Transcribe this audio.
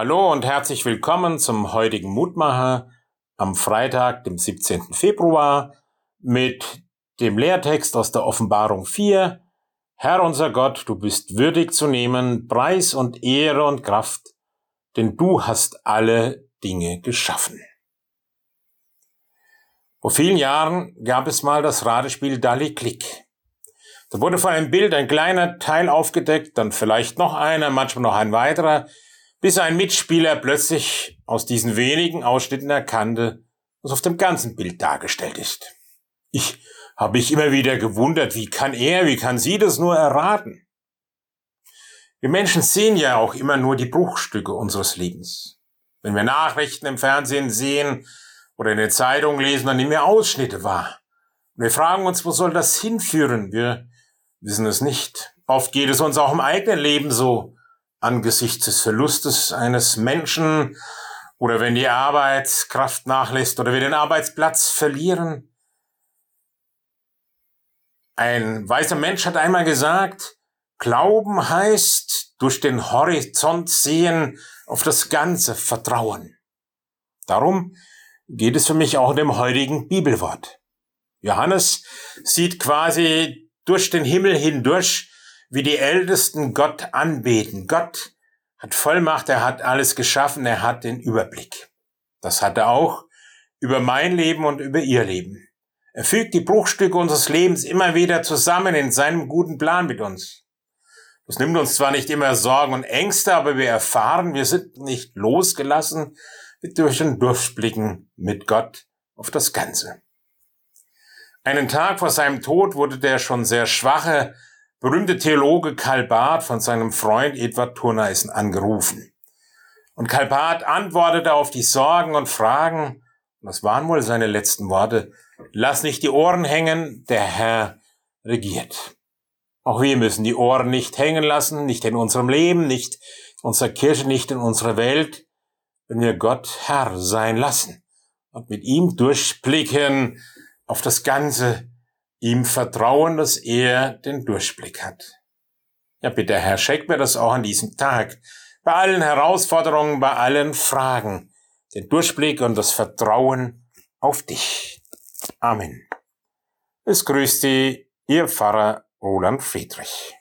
Hallo und herzlich willkommen zum heutigen Mutmacher am Freitag, dem 17. Februar, mit dem Lehrtext aus der Offenbarung 4. Herr unser Gott, du bist würdig zu nehmen Preis und Ehre und Kraft, denn du hast alle Dinge geschaffen. Vor vielen Jahren gab es mal das Ratespiel Dali Klick. Da wurde vor einem Bild ein kleiner Teil aufgedeckt, dann vielleicht noch einer, manchmal noch ein weiterer, bis ein Mitspieler plötzlich aus diesen wenigen Ausschnitten erkannte, was auf dem ganzen Bild dargestellt ist. Ich habe mich immer wieder gewundert, wie kann er, wie kann sie das nur erraten? Wir Menschen sehen ja auch immer nur die Bruchstücke unseres Lebens. Wenn wir Nachrichten im Fernsehen sehen oder in der Zeitung lesen, dann nehmen wir Ausschnitte wahr. Und wir fragen uns, wo soll das hinführen? Wir wissen es nicht. Oft geht es uns auch im eigenen Leben so angesichts des Verlustes eines Menschen oder wenn die Arbeitskraft nachlässt oder wir den Arbeitsplatz verlieren. Ein weißer Mensch hat einmal gesagt, Glauben heißt durch den Horizont sehen, auf das Ganze vertrauen. Darum geht es für mich auch in dem heutigen Bibelwort. Johannes sieht quasi durch den Himmel hindurch wie die Ältesten Gott anbeten. Gott hat Vollmacht, er hat alles geschaffen, er hat den Überblick. Das hat er auch über mein Leben und über ihr Leben. Er fügt die Bruchstücke unseres Lebens immer wieder zusammen in seinem guten Plan mit uns. Das nimmt uns zwar nicht immer Sorgen und Ängste, aber wir erfahren, wir sind nicht losgelassen durch ein Durchblicken mit Gott auf das Ganze. Einen Tag vor seinem Tod wurde der schon sehr schwache berühmte Theologe Karl Barth von seinem Freund Edward Turneisen angerufen. Und Karl Barth antwortete auf die Sorgen und Fragen, das waren wohl seine letzten Worte, lass nicht die Ohren hängen, der Herr regiert. Auch wir müssen die Ohren nicht hängen lassen, nicht in unserem Leben, nicht in unserer Kirche, nicht in unserer Welt, wenn wir Gott Herr sein lassen und mit ihm durchblicken auf das Ganze, ihm vertrauen, dass er den Durchblick hat. Ja, bitte, Herr, schenk mir das auch an diesem Tag. Bei allen Herausforderungen, bei allen Fragen. Den Durchblick und das Vertrauen auf dich. Amen. Es grüßt Sie, Ihr Pfarrer Roland Friedrich.